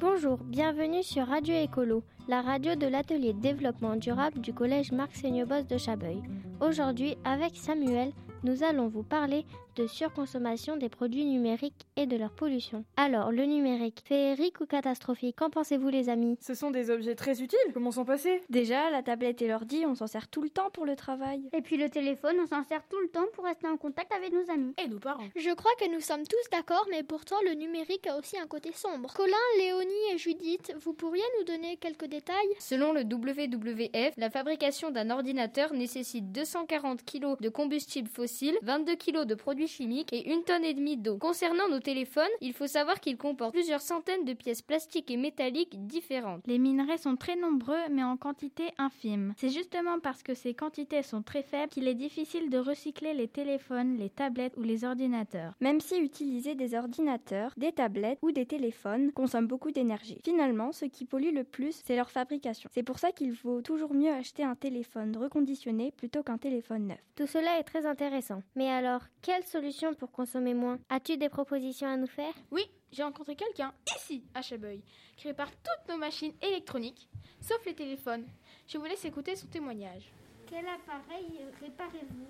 Bonjour, bienvenue sur Radio Écolo, la radio de l'atelier développement durable du collège Marc Seignebos de Chabeuil. Aujourd'hui, avec Samuel, nous allons vous parler de surconsommation des produits numériques et de leur pollution. Alors, le numérique, féerique ou catastrophique Qu'en pensez-vous les amis? Ce sont des objets très utiles, comment s'en passer? Déjà, la tablette et l'ordi, on s'en sert tout le temps pour le travail. Et puis le téléphone, on s'en sert tout le temps pour rester en contact avec nos amis. Et nos parents. Je crois que nous sommes tous d'accord, mais pourtant le numérique a aussi un côté sombre. Colin, Léonie et Judith, vous pourriez nous donner quelques détails? Selon le WWF, la fabrication d'un ordinateur nécessite 240 kg de combustible fossile, 22 kg de produits chimiques et une tonne et demie d'eau. Concernant nos téléphones, il faut savoir qu'ils comportent plusieurs centaines de pièces plastiques et métalliques différentes. Les minerais sont très nombreux mais en quantité infime. C'est justement parce que ces quantités sont très faibles qu'il est difficile de recycler les téléphones, les tablettes ou les ordinateurs. Même si utiliser des ordinateurs, des tablettes ou des téléphones consomme beaucoup d'énergie. Finalement, ce qui pollue le plus, c'est leur fabrication. C'est pour ça qu'il vaut toujours mieux acheter un téléphone reconditionné plutôt qu'un téléphone neuf. Tout cela est très intéressant. Mais alors, quelle solution pour consommer moins As-tu des propositions à nous faire? Oui, j'ai rencontré quelqu'un ici, à Chabeuil, qui répare toutes nos machines électroniques, sauf les téléphones. Je vous laisse écouter son témoignage. Quel appareil réparez-vous?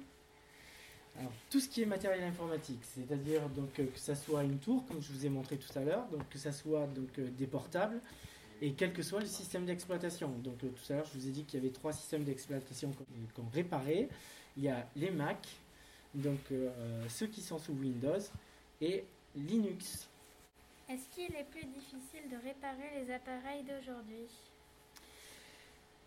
Alors, tout ce qui est matériel informatique, c'est-à-dire donc euh, que ça soit une tour, comme je vous ai montré tout à l'heure, donc que ça soit donc euh, des portables, et quel que soit le système d'exploitation. Donc euh, tout à l'heure, je vous ai dit qu'il y avait trois systèmes d'exploitation qu'on qu'on réparait. Il y a les Mac, donc euh, ceux qui sont sous Windows, et Linux. Est-ce qu'il est plus difficile de réparer les appareils d'aujourd'hui?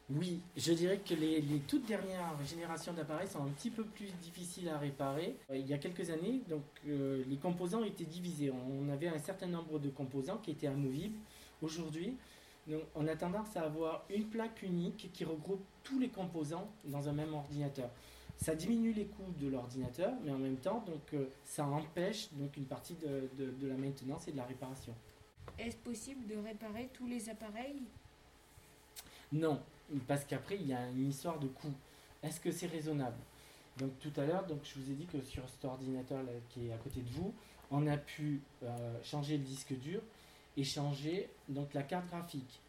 Oui, je dirais que les, les toutes dernières générations d'appareils sont un petit peu plus difficiles à réparer. Euh, Il y a quelques années, donc euh, les composants étaient divisés. On avait un certain nombre de composants qui étaient amovibles. Aujourd'hui, donc, on a tendance à avoir une plaque unique qui regroupe tous les composants dans un même ordinateur. Ça diminue les coûts de l'ordinateur, mais en même temps, donc, euh, ça empêche donc, une partie de, de- de la maintenance et de la réparation. Est-ce possible de réparer tous les appareils? Non, parce qu'après, il y a une histoire de coût. Est-ce que c'est raisonnable? Donc tout à l'heure, donc, je vous ai dit que sur cet ordinateur là, qui est à côté de vous, on a pu euh, changer le disque dur et changer donc, la carte graphique.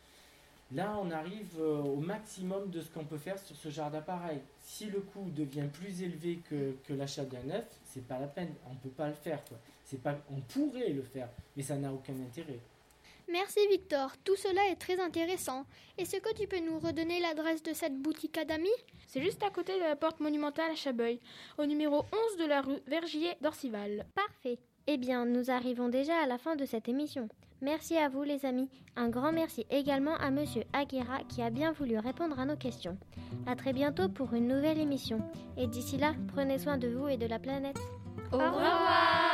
Là, on arrive euh, au maximum de ce qu'on peut faire sur ce genre d'appareil. Si le coût devient plus élevé que, que l'achat d'un neuf, c'est pas la peine. On ne peut pas le faire. Quoi. C'est pas, on pourrait le faire, mais ça n'a aucun intérêt. Merci Victor, tout cela est très intéressant. Est-ce que tu peux nous redonner l'adresse de cette boutique à d'amis C'est juste à côté de la porte monumentale à Chabeuil, au numéro 11 de la rue Vergier d'Orcival. Parfait. Eh bien, nous arrivons déjà à la fin de cette émission. Merci à vous les amis. Un grand merci également à monsieur Aguera qui a bien voulu répondre à nos questions. À très bientôt pour une nouvelle émission. Et d'ici là, prenez soin de vous et de la planète. Au revoir